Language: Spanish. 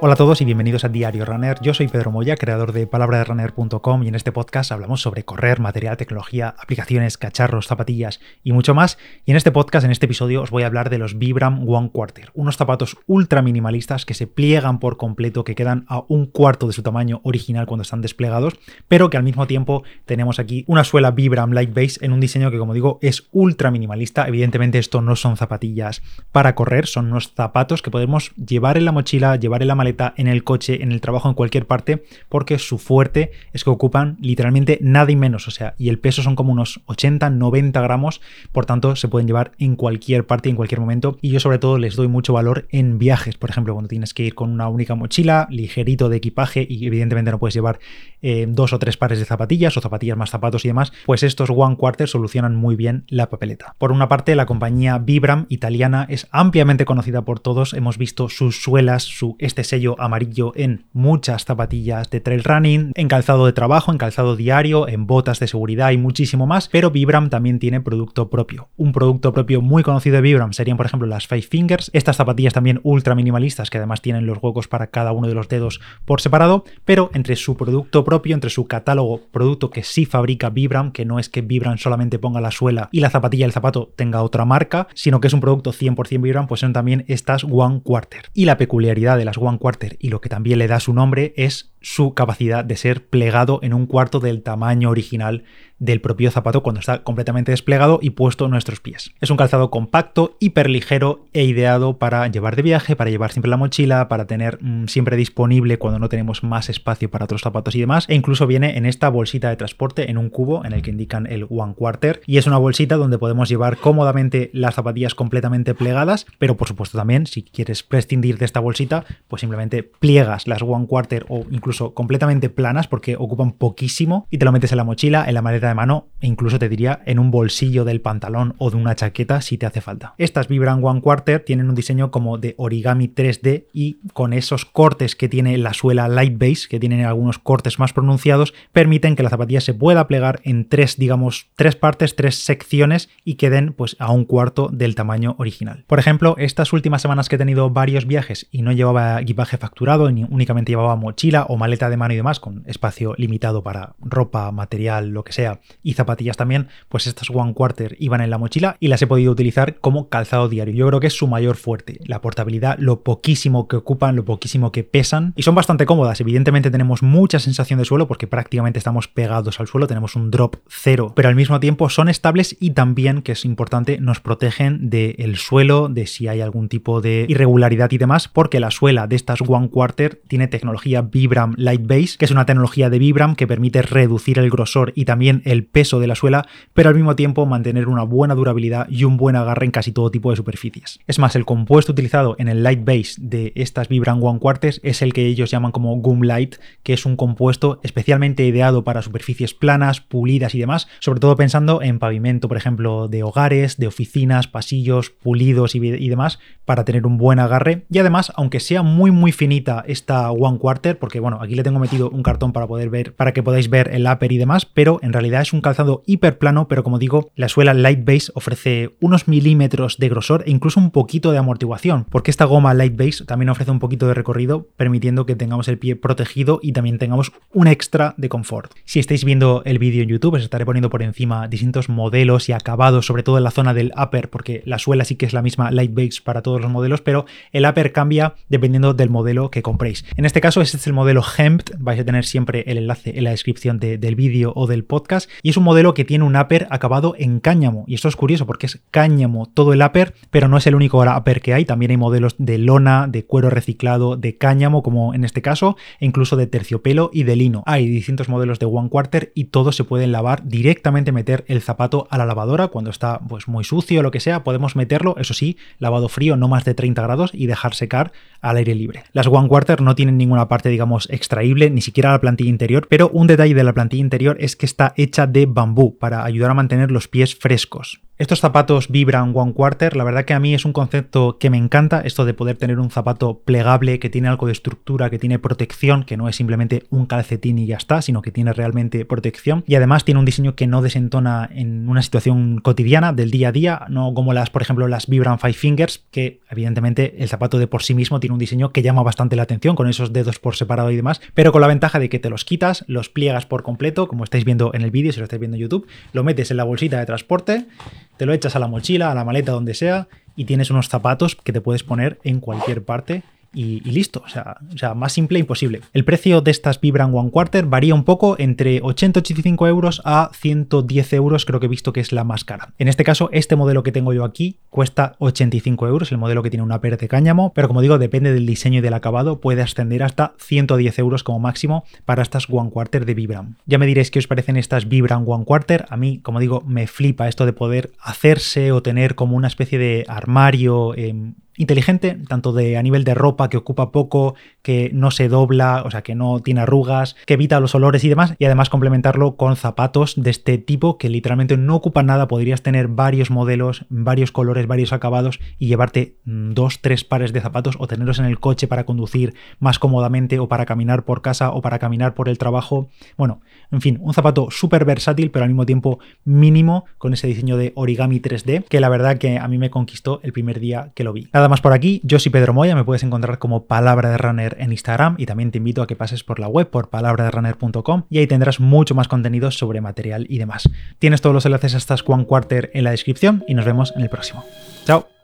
Hola a todos y bienvenidos a Diario Runner. Yo soy Pedro Moya, creador de palabraderunner.com y en este podcast hablamos sobre correr, material, tecnología, aplicaciones, cacharros, zapatillas y mucho más. Y en este podcast, en este episodio, os voy a hablar de los Vibram One Quarter, unos zapatos ultra minimalistas que se pliegan por completo, que quedan a un cuarto de su tamaño original cuando están desplegados, pero que al mismo tiempo tenemos aquí una suela Vibram Light Base en un diseño que, como digo, es ultra minimalista. Evidentemente, esto no son zapatillas para correr, son unos zapatos que podemos llevar en la mochila, llevar la maleta en el coche, en el trabajo, en cualquier parte, porque su fuerte es que ocupan literalmente nada y menos, o sea, y el peso son como unos 80, 90 gramos, por tanto se pueden llevar en cualquier parte, en cualquier momento, y yo sobre todo les doy mucho valor en viajes, por ejemplo, cuando tienes que ir con una única mochila, ligerito de equipaje, y evidentemente no puedes llevar eh, dos o tres pares de zapatillas o zapatillas más zapatos y demás, pues estos One Quarter solucionan muy bien la papeleta. Por una parte, la compañía Vibram italiana es ampliamente conocida por todos, hemos visto sus suelas, su este sello amarillo en muchas zapatillas de trail running, en calzado de trabajo, en calzado diario, en botas de seguridad y muchísimo más, pero Vibram también tiene producto propio. Un producto propio muy conocido de Vibram serían, por ejemplo, las Five Fingers, estas zapatillas también ultra minimalistas que además tienen los huecos para cada uno de los dedos por separado, pero entre su producto propio, entre su catálogo, producto que sí fabrica Vibram, que no es que Vibram solamente ponga la suela y la zapatilla del zapato tenga otra marca, sino que es un producto 100% Vibram, pues son también estas One Quarter. Y la peculiaridad de las One Quarter y lo que también le da su nombre es su capacidad de ser plegado en un cuarto del tamaño original del propio zapato cuando está completamente desplegado y puesto en nuestros pies. Es un calzado compacto, hiper ligero e ideado para llevar de viaje, para llevar siempre la mochila, para tener mm, siempre disponible cuando no tenemos más espacio para otros zapatos y demás. E incluso viene en esta bolsita de transporte en un cubo en el que indican el one quarter y es una bolsita donde podemos llevar cómodamente las zapatillas completamente plegadas, pero por supuesto también si quieres prescindir de esta bolsita, pues simplemente pliegas las one quarter o incluso completamente planas porque ocupan poquísimo y te lo metes en la mochila, en la maleta de mano e incluso te diría en un bolsillo del pantalón o de una chaqueta si te hace falta. Estas Vibram One Quarter tienen un diseño como de origami 3D y con esos cortes que tiene la suela Light Base, que tienen algunos cortes más pronunciados, permiten que la zapatilla se pueda plegar en tres, digamos, tres partes, tres secciones y queden pues a un cuarto del tamaño original. Por ejemplo, estas últimas semanas que he tenido varios viajes y no llevaba equipaje facturado, ni únicamente llevaba mochila o maleta de mano y demás, con espacio limitado para ropa, material, lo que sea, y zapatillas también, pues estas One Quarter iban en la mochila y las he podido utilizar como calzado diario. Yo creo que es su mayor fuerte, la portabilidad, lo poquísimo que ocupan, lo poquísimo que pesan y son bastante cómodas. Evidentemente tenemos mucha sensación de suelo porque prácticamente estamos pegados al suelo, tenemos un drop cero, pero al mismo tiempo son estables y también, que es importante, nos protegen del suelo, de si hay algún tipo de irregularidad y demás, porque la suela de estas One Quarter tiene tecnología Vibram Light Base, que es una tecnología de Vibram que permite reducir el grosor y también el peso de la suela, pero al mismo tiempo mantener una buena durabilidad y un buen agarre en casi todo tipo de superficies. Es más, el compuesto utilizado en el light base de estas Vibram One Quarters es el que ellos llaman como Gum Light, que es un compuesto especialmente ideado para superficies planas, pulidas y demás, sobre todo pensando en pavimento, por ejemplo, de hogares, de oficinas, pasillos pulidos y, y demás, para tener un buen agarre. Y además, aunque sea muy muy finita esta One Quarter, porque bueno, aquí le tengo metido un cartón para poder ver, para que podáis ver el upper y demás, pero en realidad es un calzado hiper plano, pero como digo, la suela Light Base ofrece unos milímetros de grosor e incluso un poquito de amortiguación, porque esta goma Light Base también ofrece un poquito de recorrido, permitiendo que tengamos el pie protegido y también tengamos un extra de confort. Si estáis viendo el vídeo en YouTube, os estaré poniendo por encima distintos modelos y acabados, sobre todo en la zona del upper, porque la suela sí que es la misma Light Base para todos los modelos, pero el upper cambia dependiendo del modelo que compréis. En este caso, este es el modelo Hempt, vais a tener siempre el enlace en la descripción del vídeo o del podcast, y es un modelo que tiene un upper acabado en cáñamo. Y esto es curioso porque es cáñamo todo el upper, pero no es el único upper que hay. También hay modelos de lona, de cuero reciclado, de cáñamo, como en este caso, e incluso de terciopelo y de lino. Hay distintos modelos de one quarter y todos se pueden lavar directamente, meter el zapato a la lavadora cuando está pues muy sucio o lo que sea. Podemos meterlo, eso sí, lavado frío, no más de 30 grados y dejar secar al aire libre. Las one quarter no tienen ninguna parte, digamos, extraíble, ni siquiera la plantilla interior, pero un detalle de la plantilla interior es que está hecha de bambú para ayudar a mantener los pies frescos. Estos zapatos vibran one quarter, la verdad que a mí es un concepto que me encanta, esto de poder tener un zapato plegable, que tiene algo de estructura, que tiene protección, que no es simplemente un calcetín y ya está, sino que tiene realmente protección. Y además tiene un diseño que no desentona en una situación cotidiana del día a día, no como las, por ejemplo, las Vibram Five Fingers, que evidentemente el zapato de por sí mismo tiene un diseño que llama bastante la atención, con esos dedos por separado y demás, pero con la ventaja de que te los quitas, los pliegas por completo, como estáis viendo en el vídeo, si lo estáis viendo en YouTube, lo metes en la bolsita de transporte, te lo echas a la mochila, a la maleta, donde sea, y tienes unos zapatos que te puedes poner en cualquier parte y, listo. O sea, más simple imposible. El precio de estas Vibram One Quarter varía un poco entre 80-85 euros a 110 euros, creo que he visto que es la más cara. En este caso, este modelo que tengo yo aquí cuesta 85 euros, el modelo que tiene una per de cáñamo, pero como digo, depende del diseño y del acabado, puede ascender hasta 110 euros como máximo para estas One Quarter de Vibram. Ya me diréis qué os parecen estas Vibram One Quarter. A mí, como digo, me flipa esto de poder hacerse o tener como una especie de armario. Eh, inteligente, tanto de a nivel de ropa que ocupa poco, que no se dobla, o sea, que no tiene arrugas, que evita los olores y demás, y además complementarlo con zapatos de este tipo que literalmente no ocupan nada, podrías tener varios modelos, varios colores, varios acabados y llevarte mm, dos, tres pares de zapatos o tenerlos en el coche para conducir más cómodamente o para caminar por casa o para caminar por el trabajo. Bueno, en fin, un zapato súper versátil, pero al mismo tiempo mínimo con ese diseño de origami 3D, que la verdad que a mí me conquistó el primer día que lo vi. Nada más por aquí, yo soy Pedro Moya, me puedes encontrar como Palabra de Runner en Instagram y también te invito a que pases por la web por palabraderunner.com y ahí tendrás mucho más contenido sobre material y demás. Tienes todos los enlaces a estas One Quarter en la descripción y nos vemos en el próximo. Chao.